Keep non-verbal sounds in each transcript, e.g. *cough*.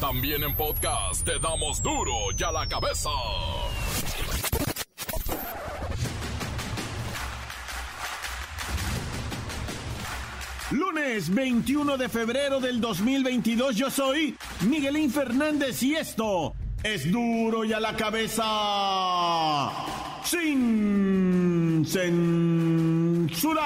También en podcast te damos duro y a la cabeza. Lunes 21 de febrero del 2022 yo soy Miguelín Fernández y esto es duro y a la cabeza sin censura.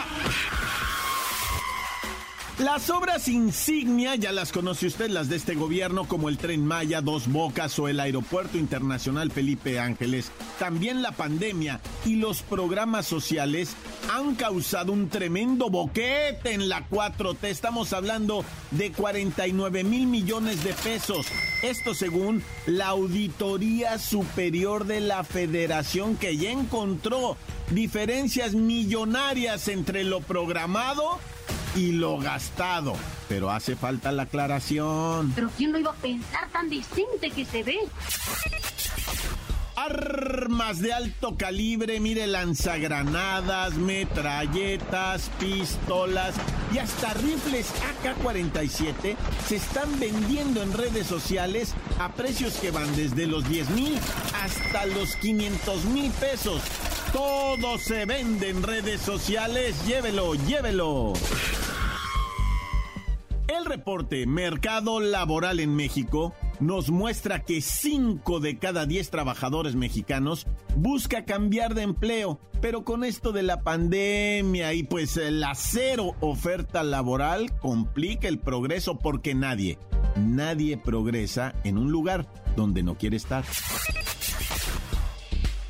Las obras insignia ya las conoce usted, las de este gobierno, como el Tren Maya, Dos Bocas o el Aeropuerto Internacional Felipe Ángeles. También la pandemia y los programas sociales han causado un tremendo boquete en la 4T. Estamos hablando de 49 mil millones de pesos. Esto según la Auditoría Superior de la Federación que ya encontró diferencias millonarias entre lo programado y lo gastado. Pero hace falta la aclaración. Pero ¿quién lo iba a pensar tan distinto que se ve? Armas de alto calibre, mire, lanzagranadas, metralletas, pistolas y hasta rifles AK-47 se están vendiendo en redes sociales a precios que van desde los 10 mil hasta los 500 mil pesos. Todo se vende en redes sociales. Llévelo, llévelo. El reporte Mercado Laboral en México nos muestra que 5 de cada 10 trabajadores mexicanos busca cambiar de empleo, pero con esto de la pandemia y pues la cero oferta laboral complica el progreso porque nadie, nadie progresa en un lugar donde no quiere estar.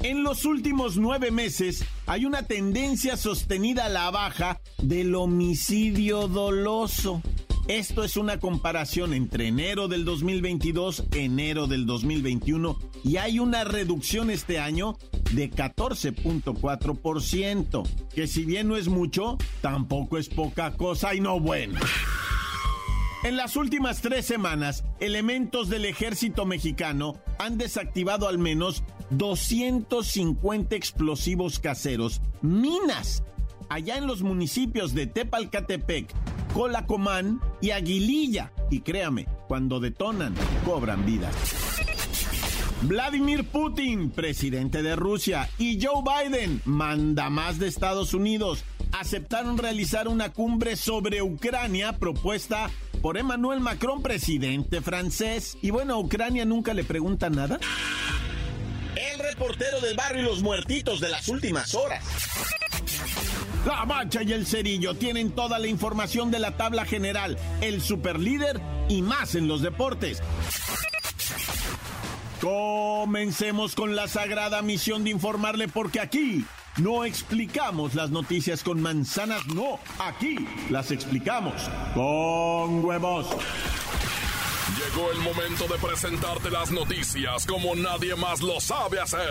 En los últimos nueve meses hay una tendencia sostenida a la baja del homicidio doloso. Esto es una comparación entre enero del 2022 enero del 2021 y hay una reducción este año de 14.4%, que si bien no es mucho, tampoco es poca cosa y no bueno. En las últimas tres semanas, elementos del ejército mexicano han desactivado al menos 250 explosivos caseros, minas, allá en los municipios de Tepalcatepec, Colacomán y Aguililla. Y créame, cuando detonan, cobran vidas. Vladimir Putin, presidente de Rusia, y Joe Biden, manda más de Estados Unidos, aceptaron realizar una cumbre sobre Ucrania propuesta por Emmanuel Macron, presidente francés. Y bueno, Ucrania nunca le pregunta nada. El reportero del barrio y los muertitos de las últimas horas. La Bacha y el Cerillo tienen toda la información de la tabla general, el superlíder y más en los deportes. Comencemos con la sagrada misión de informarle porque aquí no explicamos las noticias con manzanas, no, aquí las explicamos con huevos. Llegó el momento de presentarte las noticias como nadie más lo sabe hacer.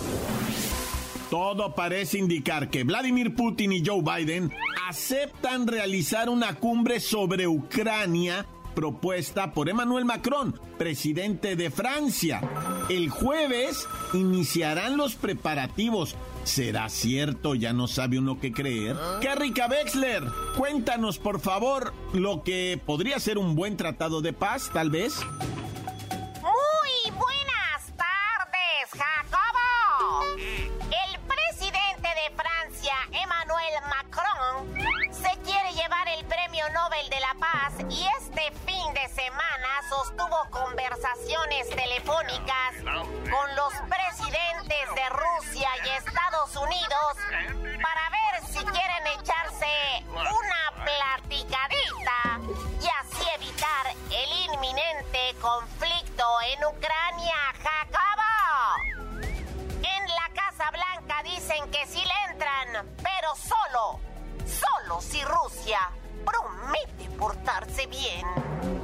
Todo parece indicar que Vladimir Putin y Joe Biden aceptan realizar una cumbre sobre Ucrania propuesta por Emmanuel Macron, presidente de Francia. El jueves iniciarán los preparativos. ¿Será cierto? Ya no sabe uno qué creer. Carrica Wexler, cuéntanos por favor lo que podría ser un buen tratado de paz, tal vez. conversaciones telefónicas con los presidentes de Rusia y Estados Unidos para ver si quieren echarse una platicadita y así evitar el inminente conflicto en Ucrania, Jacobo. En la Casa Blanca dicen que sí le entran, pero solo, solo si Rusia promete portarse bien.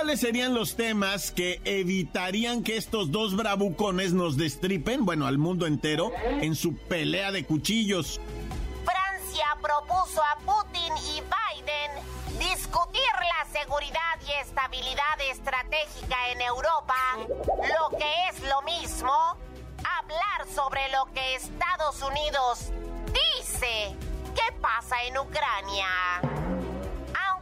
¿Cuáles serían los temas que evitarían que estos dos bravucones nos destripen, bueno, al mundo entero, en su pelea de cuchillos? Francia propuso a Putin y Biden discutir la seguridad y estabilidad estratégica en Europa, lo que es lo mismo, hablar sobre lo que Estados Unidos dice que pasa en Ucrania.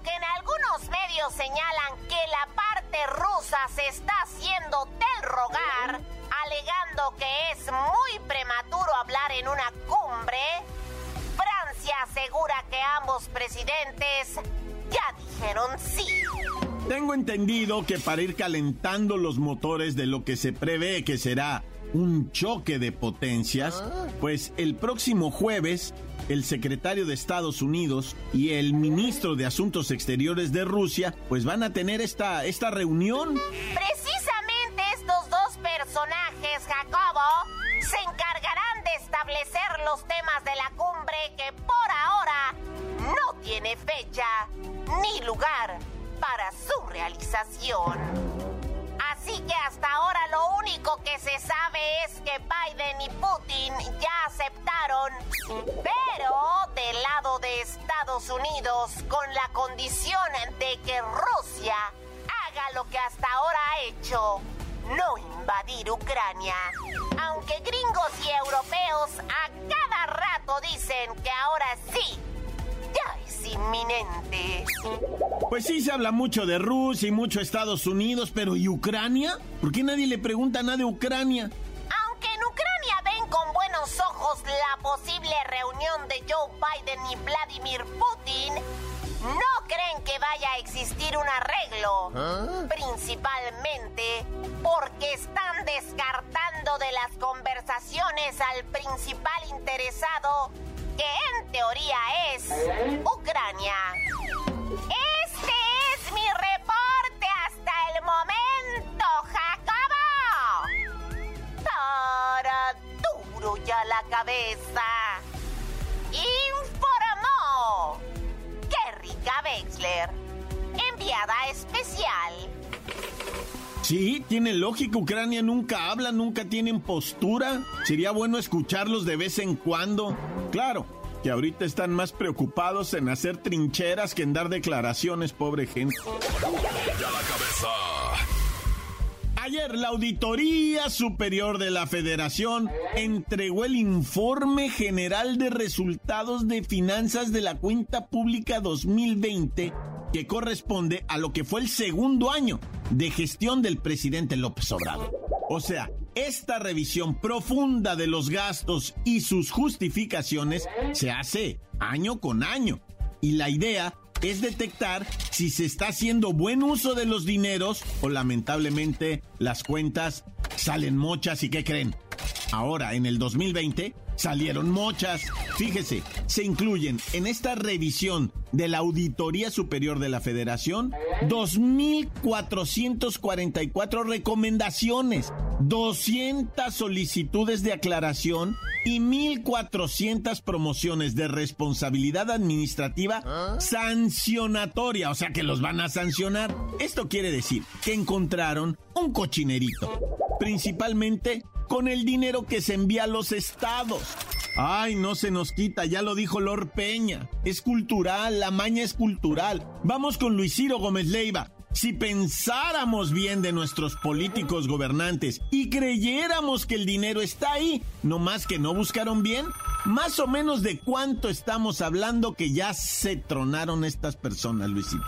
Aunque en algunos medios señalan que la parte rusa se está haciendo del rogar, alegando que es muy prematuro hablar en una cumbre, Francia asegura que ambos presidentes ya dijeron sí. Tengo entendido que para ir calentando los motores de lo que se prevé que será un choque de potencias, pues el próximo jueves el secretario de Estados Unidos y el ministro de Asuntos Exteriores de Rusia pues van a tener esta, esta reunión. Precisamente estos dos personajes, Jacobo, se encargarán de establecer los temas de la cumbre que por ahora no tiene fecha ni lugar para su realización. Así que hasta ahora lo único que se sabe es que Biden y Putin ya aceptaron, pero del lado de Estados Unidos con la condición de que Rusia haga lo que hasta ahora ha hecho, no invadir Ucrania. Aunque gringos y europeos a cada rato dicen que ahora sí ya es inminente. Pues sí, se habla mucho de Rusia y mucho Estados Unidos, pero ¿y Ucrania? ¿Por qué nadie le pregunta nada de Ucrania? Aunque en Ucrania ven con buenos ojos la posible reunión de Joe Biden y Vladimir Putin, no creen que vaya a existir un arreglo. ¿Ah? Principalmente porque están descartando de las conversaciones al principal interesado que en teoría es Ucrania. Este es mi reporte hasta el momento, Jacobo. Para duro ya la cabeza. Informó rica Wexler, enviada especial. Sí, tiene lógica. Ucrania nunca habla, nunca tienen postura. Sería bueno escucharlos de vez en cuando. Claro, que ahorita están más preocupados en hacer trincheras que en dar declaraciones, pobre gente. Ayer la Auditoría Superior de la Federación entregó el informe general de resultados de finanzas de la cuenta pública 2020 que corresponde a lo que fue el segundo año de gestión del presidente López Obrador. O sea, esta revisión profunda de los gastos y sus justificaciones se hace año con año. Y la idea es detectar si se está haciendo buen uso de los dineros o lamentablemente las cuentas salen mochas y ¿qué creen? Ahora, en el 2020, salieron muchas. Fíjese, se incluyen en esta revisión de la Auditoría Superior de la Federación 2.444 recomendaciones, 200 solicitudes de aclaración y 1.400 promociones de responsabilidad administrativa sancionatoria, o sea que los van a sancionar. Esto quiere decir que encontraron un cochinerito, principalmente con el dinero que se envía a los estados. Ay, no se nos quita, ya lo dijo Lor Peña. Es cultural, la maña es cultural. Vamos con Luis Ciro Gómez Leiva. Si pensáramos bien de nuestros políticos gobernantes y creyéramos que el dinero está ahí, no más que no buscaron bien, más o menos de cuánto estamos hablando que ya se tronaron estas personas, Luisito.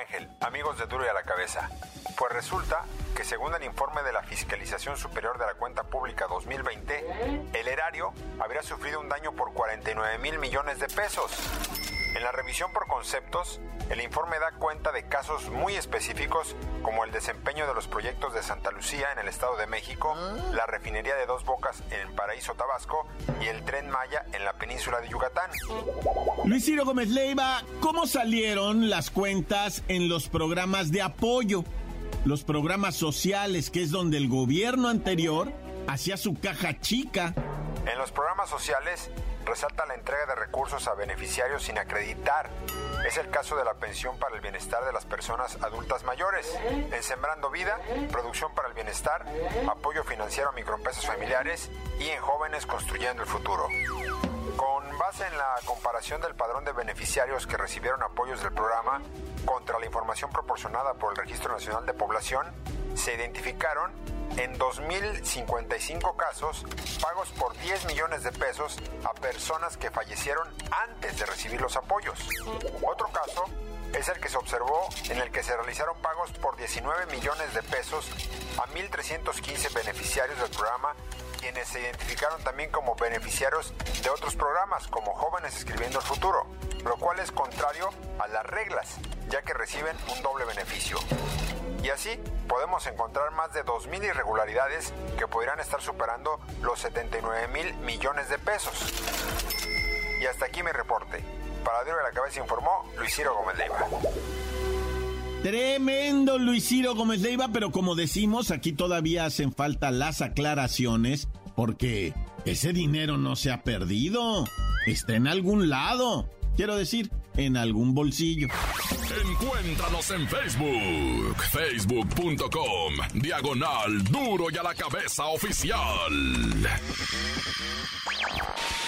Ángel, amigos de Duro y a la Cabeza. Pues resulta que según el informe de la Fiscalización Superior de la Cuenta Pública 2020, el erario habría sufrido un daño por 49 mil millones de pesos. En la revisión por conceptos, el informe da cuenta de casos muy específicos como el desempeño de los proyectos de Santa Lucía en el Estado de México, la refinería de Dos Bocas en Paraíso Tabasco y el tren Maya en la península de Yucatán. Luis Ciro Gómez Leiva, ¿cómo salieron las cuentas en los programas de apoyo? Los programas sociales, que es donde el gobierno anterior hacía su caja chica. En los programas sociales resalta la entrega de recursos a beneficiarios sin acreditar Es el caso de la pensión para el bienestar de las personas adultas mayores, en Sembrando Vida, producción para el bienestar, apoyo financiero a microempresas familiares y en jóvenes construyendo el futuro. Con base en la comparación del padrón de beneficiarios que recibieron apoyos del programa contra la información proporcionada por el Registro Nacional de Población, se identificaron en 2.055 casos pagos por 10 millones de pesos a personas que fallecieron antes de recibir los apoyos. Otro caso es el que se observó en el que se realizaron pagos por 19 millones de pesos a 1.315 beneficiarios del programa quienes se identificaron también como beneficiarios de otros programas como Jóvenes Escribiendo el Futuro, lo cual es contrario a las reglas, ya que reciben un doble beneficio. Y así podemos encontrar más de 2.000 irregularidades que podrían estar superando los 79 mil millones de pesos. Y hasta aquí mi reporte. Para Dios de la Cabeza informó Luis Ciro Gómez Leiva. Tremendo Luis Ciro Gómez Leiva, pero como decimos, aquí todavía hacen falta las aclaraciones porque ese dinero no se ha perdido. Está en algún lado. Quiero decir, en algún bolsillo. Encuéntranos en Facebook, facebook.com, diagonal duro y a la cabeza oficial.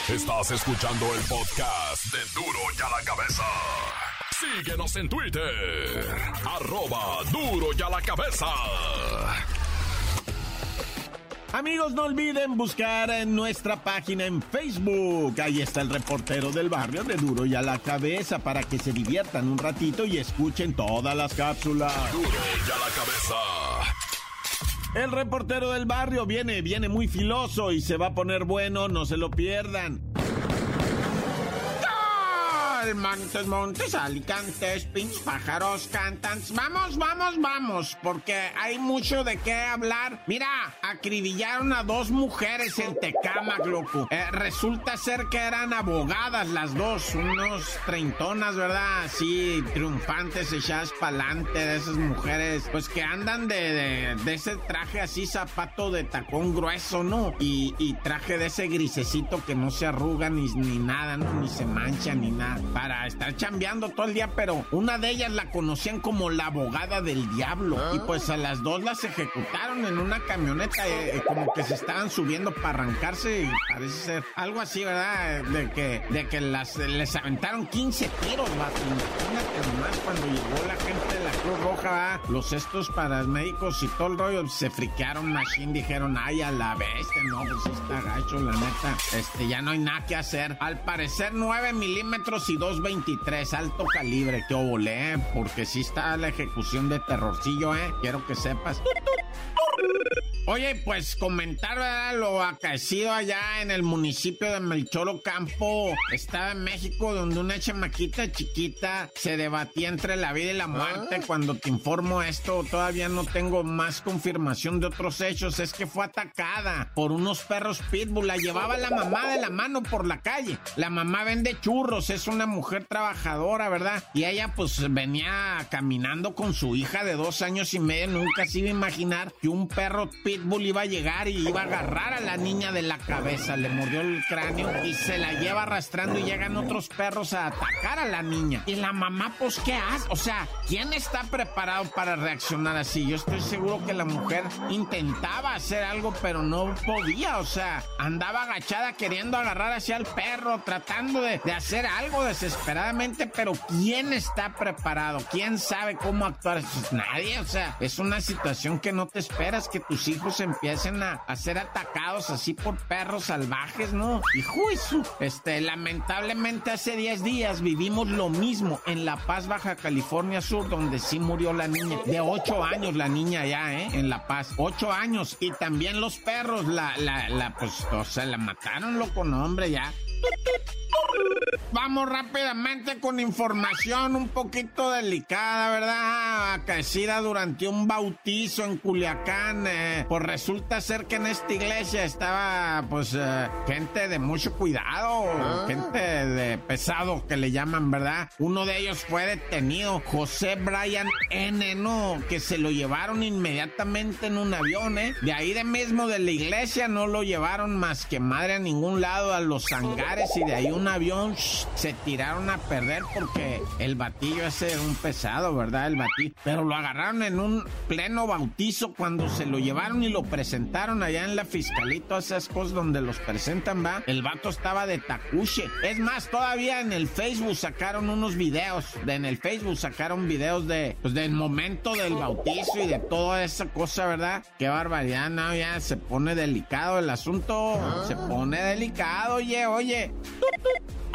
Estás escuchando el podcast de duro y a la cabeza. Síguenos en Twitter, arroba duro y a la cabeza. Amigos, no olviden buscar en nuestra página en Facebook. Ahí está el reportero del barrio de Duro y a la cabeza para que se diviertan un ratito y escuchen todas las cápsulas. Duro y a la cabeza. El reportero del barrio viene, viene muy filoso y se va a poner bueno, no se lo pierdan. Montes, montes, alicantes, pinches pájaros, cantan. Vamos, vamos, vamos, porque hay mucho de qué hablar. Mira, acribillaron a dos mujeres en Tecámac, loco. Eh, resulta ser que eran abogadas las dos, unos treintonas, ¿verdad? Así, triunfantes, echadas pa'lante de esas mujeres, pues que andan de, de, ese traje así, zapato de tacón grueso, ¿no? Y, y, traje de ese grisecito que no se arruga ni, ni nada, ¿no? Ni se mancha, ni nada para estar chambeando todo el día, pero una de ellas la conocían como la abogada del diablo. Y pues a las dos las ejecutaron en una camioneta, eh, eh, como que se estaban subiendo para arrancarse, y parece ser algo así, ¿verdad? De que, de que las, les aventaron 15 tiros, vato. Imagínate nomás cuando llegó la gente de la Cruz Roja, los estos paramédicos y todo el rollo, se friquearon machine, dijeron, ay, a la bestia, no, pues está gacho, la neta. Este, ya no hay nada que hacer. Al parecer, 9 milímetros y 223, alto calibre, que obolé, porque sí está la ejecución de terrorcillo, ¿eh? Quiero que sepas. Oye, pues comentar ¿verdad? lo acaecido allá en el municipio de Melchoro Campo. Estaba en México donde una chamaquita chiquita se debatía entre la vida y la muerte. Cuando te informo esto, todavía no tengo más confirmación de otros hechos. Es que fue atacada por unos perros pitbull. La llevaba la mamá de la mano por la calle. La mamá vende churros, es una mujer trabajadora, ¿verdad? Y ella pues venía caminando con su hija de dos años y medio. Nunca se iba a imaginar que un perro pitbull Pitbull iba a llegar y iba a agarrar a la niña de la cabeza, le mordió el cráneo y se la lleva arrastrando y llegan otros perros a atacar a la niña. Y la mamá, pues, ¿qué hace? O sea, ¿quién está preparado para reaccionar así? Yo estoy seguro que la mujer intentaba hacer algo, pero no podía. O sea, andaba agachada queriendo agarrar hacia el perro, tratando de, hacer algo desesperadamente, pero ¿quién está preparado? ¿Quién sabe cómo actuar? Nadie, o sea, es una situación que no te esperas que tus hijos empiecen a, a, ser atacados así por perros salvajes, ¿no? Y juicio. Este, lamentablemente hace 10 días vivimos lo mismo en La Paz, Baja California Sur, donde sí murió la niña. De 8 años la niña ya, ¿eh? En La Paz. 8 años. Y también los perros, la, la, la, pues, o sea, la mataron, loco, no, hombre, ya. Vamos rápidamente con información un poquito delicada, ¿verdad? Acaecida durante un bautizo en Culiacán. Eh, pues resulta ser que en esta iglesia estaba, pues, eh, gente de mucho cuidado, Ah. gente de pesado que le llaman, ¿verdad? Uno de ellos fue detenido, José Brian N, ¿no? Que se lo llevaron inmediatamente en un avión, ¿eh? De ahí de mismo de la iglesia no lo llevaron más que madre a ningún lado, a los hangares y de ahí un avión shh, se tiraron a perder porque el batillo ese era un pesado, ¿verdad? El batillo. Pero lo agarraron en un pleno bautizo cuando se lo llevaron y lo presentaron allá en la fiscalía, esas cosas donde los presentan, va. El vato estaba de tacuche. Es más, todavía en el Facebook sacaron unos videos. De, en el Facebook sacaron videos de, pues, del momento del bautizo y de toda esa cosa, ¿verdad? Qué barbaridad, no, ya se pone delicado el asunto. Se pone delicado, oye, oye.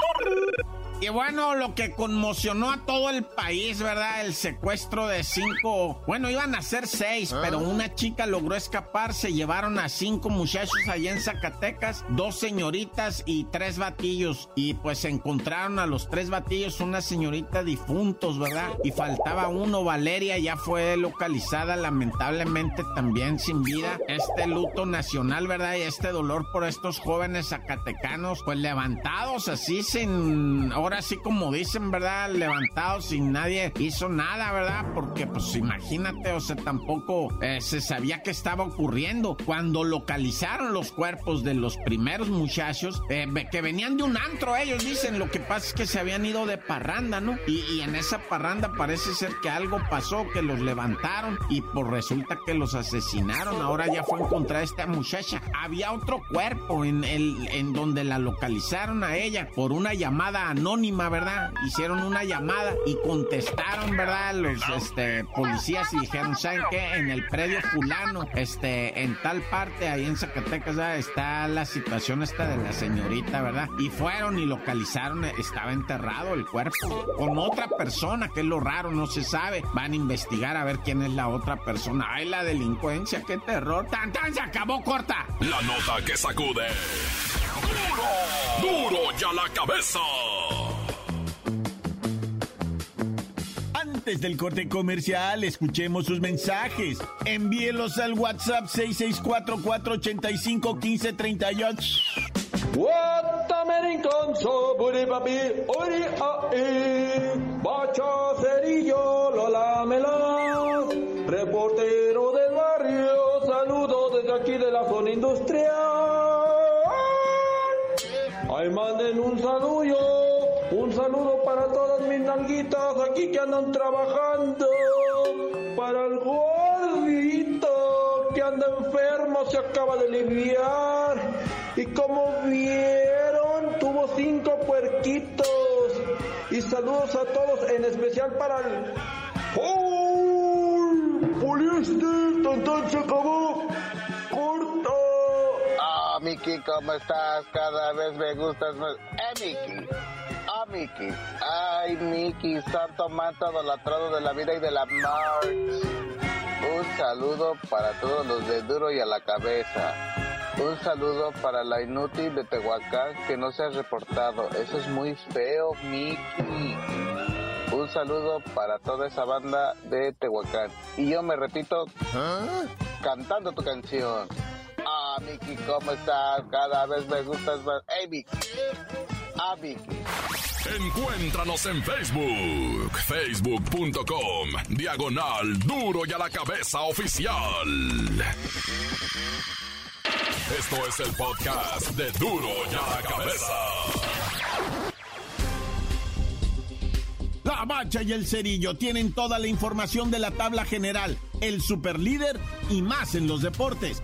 Oh. Y bueno, lo que conmocionó a todo el país, ¿verdad? El secuestro de cinco, bueno, iban a ser seis, ah. pero una chica logró escapar, se llevaron a cinco muchachos allá en Zacatecas, dos señoritas y tres batillos. Y pues encontraron a los tres batillos, una señorita difuntos, ¿verdad? Y faltaba uno, Valeria, ya fue localizada lamentablemente también sin vida. Este luto nacional, ¿verdad? Y este dolor por estos jóvenes zacatecanos, pues levantados así sin ahora sí como dicen, ¿verdad? Levantados sin nadie hizo nada, ¿verdad? Porque pues imagínate, o sea, tampoco eh, se sabía qué estaba ocurriendo. Cuando localizaron los cuerpos de los primeros muchachos, eh, que venían de un antro, ellos dicen, lo que pasa es que se habían ido de parranda, ¿no? Y, en esa parranda parece ser que algo pasó, que los levantaron y pues resulta que los asesinaron. Ahora ya fue a encontrar esta muchacha. Había otro cuerpo en, el, en donde la localizaron a ella por una llamada anónima ¿verdad? Hicieron una llamada y contestaron, ¿verdad? Los este, policías y dijeron, ¿saben qué? En el predio fulano, este, en tal parte, ahí en Zacatecas, ¿verdad? está la situación esta de la señorita, ¿verdad? Y fueron y localizaron, estaba enterrado el cuerpo con otra persona, que es lo raro, no se sabe. Van a investigar a ver quién es la otra persona. Ay, la delincuencia, qué terror. ¡Tan, tan! Se acabó corta. La nota que sacude. ¡Duro! ¡Duro ya la cabeza! Antes del corte comercial, escuchemos sus mensajes. Envíelos al WhatsApp 664-485-1538. Guatamerinconso, buri papi, ori ai, bacha cerillo, lola melón, reportero del barrio, saludo desde aquí de la zona industrial. Ay, manden un saludo un saludo para todas mis nalguitas aquí que andan trabajando. Para el gordito que anda enfermo, se acaba de aliviar. Y como vieron, tuvo cinco puerquitos. Y saludos a todos, en especial para el... ¡Oh! ¡Poliéster! ¡Tan, se acabó! ¡Corto! Ah, Miki, ¿cómo estás? Cada vez me gustas más. ¡Eh, Miki! Miki. Ay, Miki, santo manto idolatrado de la vida y de la muerte. Un saludo para todos los de duro y a la cabeza. Un saludo para la inútil de Tehuacán que no se ha reportado. Eso es muy feo, Miki. Un saludo para toda esa banda de Tehuacán. Y yo me repito cantando tu canción. Ah, Miki, ¿cómo estás? Cada vez me gustas más. Hey, Miki. Ah, Miki. Encuéntranos en Facebook, facebook.com, diagonal duro y a la cabeza oficial. Esto es el podcast de duro y a la cabeza. La Bacha y el Cerillo tienen toda la información de la tabla general, el superlíder y más en los deportes.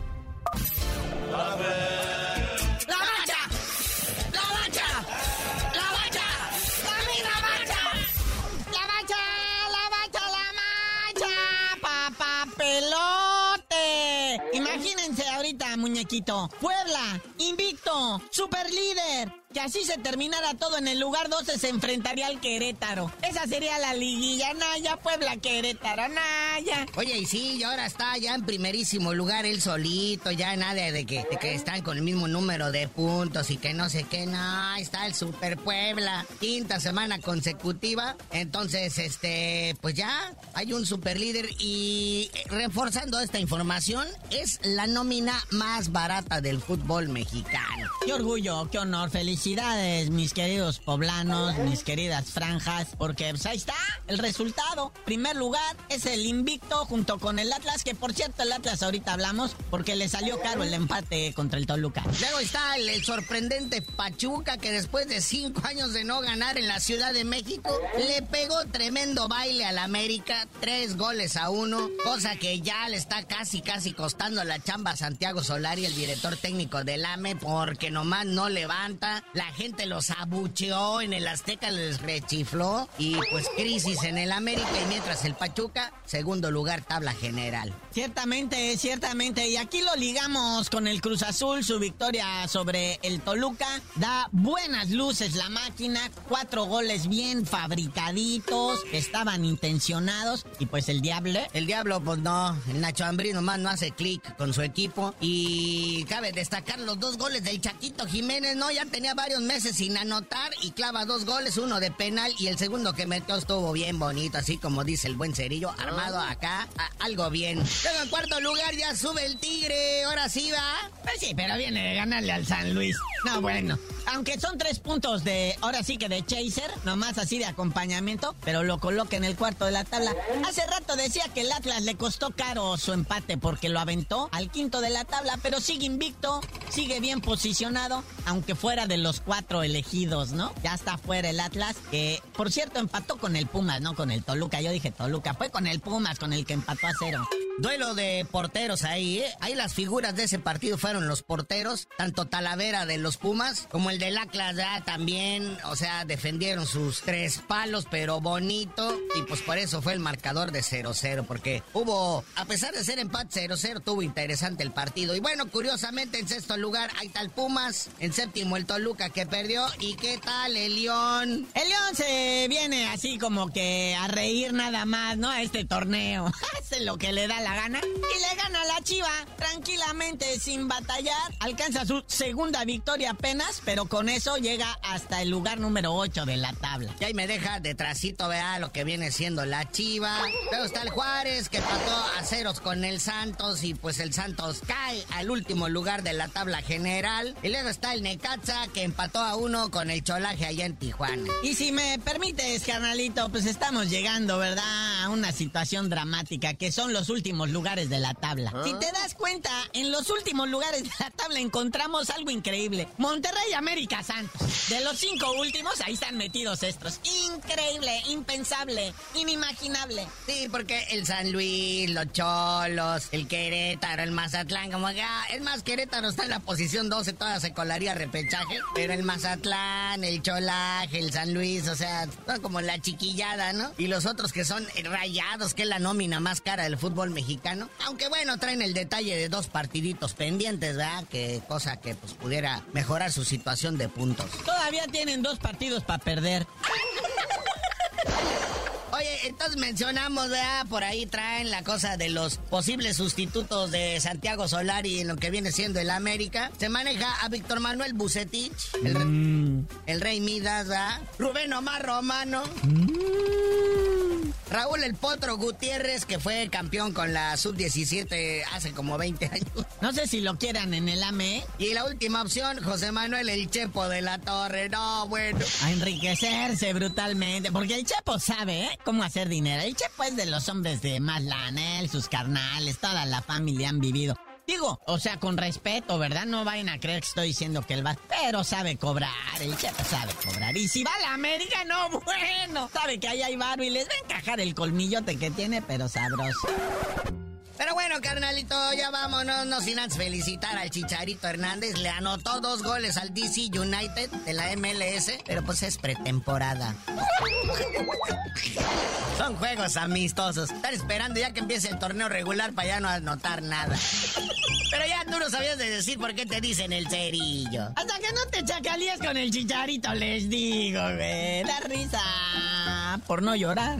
Puebla, invicto, super líder que así se terminara todo en el lugar 12 se enfrentaría al Querétaro. Esa sería la liguilla Naya, Puebla, Querétaro, Naya. Oye, y sí, y ahora está ya en primerísimo lugar él solito, ya nada de que, que están con el mismo número de puntos y que no sé qué, no, está el Super Puebla, quinta semana consecutiva. Entonces, este, pues ya hay un super líder y eh, reforzando esta información, es la nómina más barata del fútbol mexicano. Qué orgullo, qué honor, feliz felicidades, mis queridos poblanos, mis queridas franjas, porque pues, ahí está el resultado. Primer lugar es el invicto junto con el Atlas, que por cierto el Atlas ahorita hablamos porque le salió caro el empate contra el Toluca. Luego está el, el sorprendente Pachuca, que después de cinco años de no ganar en la Ciudad de México, le pegó tremendo baile al América, tres goles a uno, cosa que ya le está casi, casi costando la chamba a Santiago Solari, el director técnico del AME, porque nomás no levanta. La gente los abucheó en el Azteca, les rechifló y pues crisis en el América y mientras el Pachuca, segundo lugar, tabla general. Ciertamente, ciertamente. Y aquí lo ligamos con el Cruz Azul, su victoria sobre el Toluca. Da buenas luces la máquina, cuatro goles bien fabricaditos, estaban intencionados. Y pues el Diablo. El Diablo, pues no, el Nacho Ambrí nomás no hace clic con su equipo. Y cabe destacar los dos goles del Chaquito Jiménez, ¿no? Ya tenía varios meses sin anotar y clava dos goles, uno de penal y el segundo que metió estuvo bien bonito, así como dice el buen cerillo, armado acá, a- algo bien. Luego en cuarto lugar ya sube el Tigre, ahora sí va. Pues sí, pero viene de ganarle al San Luis. No, bueno. Aunque son tres puntos de, ahora sí que de chaser, nomás así de acompañamiento, pero lo coloca en el cuarto de la tabla. Hace rato decía que el Atlas le costó caro su empate porque lo aventó al quinto de la tabla, pero sigue invicto, sigue bien posicionado, aunque fuera de los cuatro elegidos, ¿no? Ya está fuera el Atlas, que por cierto empató con el Pumas, no con el Toluca. Yo dije Toluca, fue con el Pumas, con el que empató a cero. Duelo de porteros ahí, ¿eh? Ahí las figuras de ese partido fueron los porteros, tanto Talavera de los Pumas como el del Atlas ya también, o sea, defendieron sus tres palos, pero bonito, y pues por eso fue el marcador de 0-0, porque hubo, a pesar de ser empate 0-0, tuvo interesante el partido. Y bueno, curiosamente en sexto lugar está el Pumas, en séptimo el Toluca que perdió, y qué tal el León. El León se viene así como que a reír nada más, ¿no? A este torneo. *laughs* Hace lo que le da la gana. Y le gana a la Chiva tranquilamente, sin batallar. Alcanza su segunda victoria apenas, pero con eso llega hasta el lugar número 8 de la tabla. Y ahí me deja detrásito, vea lo que viene siendo la Chiva. Luego está el Juárez, que empató a ceros con el Santos. Y pues el Santos cae al último lugar de la tabla general. Y luego está el Necaxa, que empató a uno con el Cholaje allá en Tijuana. Y si me permites, carnalito, pues estamos llegando, ¿verdad? A una situación dramática, que son los últimos lugares de la tabla. Si te das cuenta, en los últimos lugares de la tabla encontramos algo increíble. Monterrey América Santos. De los cinco últimos, ahí están metidos estos. Increíble, impensable, inimaginable. Sí, porque el San Luis, los Cholos, el Querétaro, el Mazatlán, como que, ah, es más, Querétaro está en la posición 12, toda se colaría repechaje, pero el Mazatlán, el Cholaje, el San Luis, o sea, como la chiquillada, ¿no? Y los otros que son rayados, que es la nómina más cara del fútbol mexicano, aunque bueno, traen el detalle de dos partiditos pendientes, ¿verdad? Que cosa que pues pudiera mejorar su situación de puntos. Todavía tienen dos partidos para perder. Oye, entonces mencionamos, ¿verdad? Por ahí traen la cosa de los posibles sustitutos de Santiago Solari en lo que viene siendo el América. Se maneja a Víctor Manuel Bucetich, el, re- el Rey Midas, ¿verdad? Rubén Omar Romano. Raúl El Potro Gutiérrez, que fue campeón con la Sub-17 hace como 20 años. No sé si lo quieran en el AME. Y la última opción, José Manuel El Chepo de la Torre. No, bueno. A enriquecerse brutalmente. Porque el Chepo sabe, ¿eh? Cómo hacer dinero. El Chepo es de los hombres de más lana, él, sus carnales, toda la familia han vivido. Digo, o sea, con respeto, ¿verdad? No vayan a creer que estoy diciendo que él va. Pero sabe cobrar, el Chepo sabe cobrar. Y si va a la América, no, bueno. Sabe que ahí hay barro y les va a encajar el colmillote que tiene, pero sabroso. Pero bueno, carnalito, ya vámonos, no sin antes felicitar al Chicharito Hernández. Le anotó dos goles al DC United de la MLS, pero pues es pretemporada. Son juegos amistosos. Están esperando ya que empiece el torneo regular para ya no anotar nada. Pero ya tú no sabías de decir por qué te dicen el cerillo. Hasta que no te chacalíes con el chicharito, les digo, güey. Da risa. Por no llorar.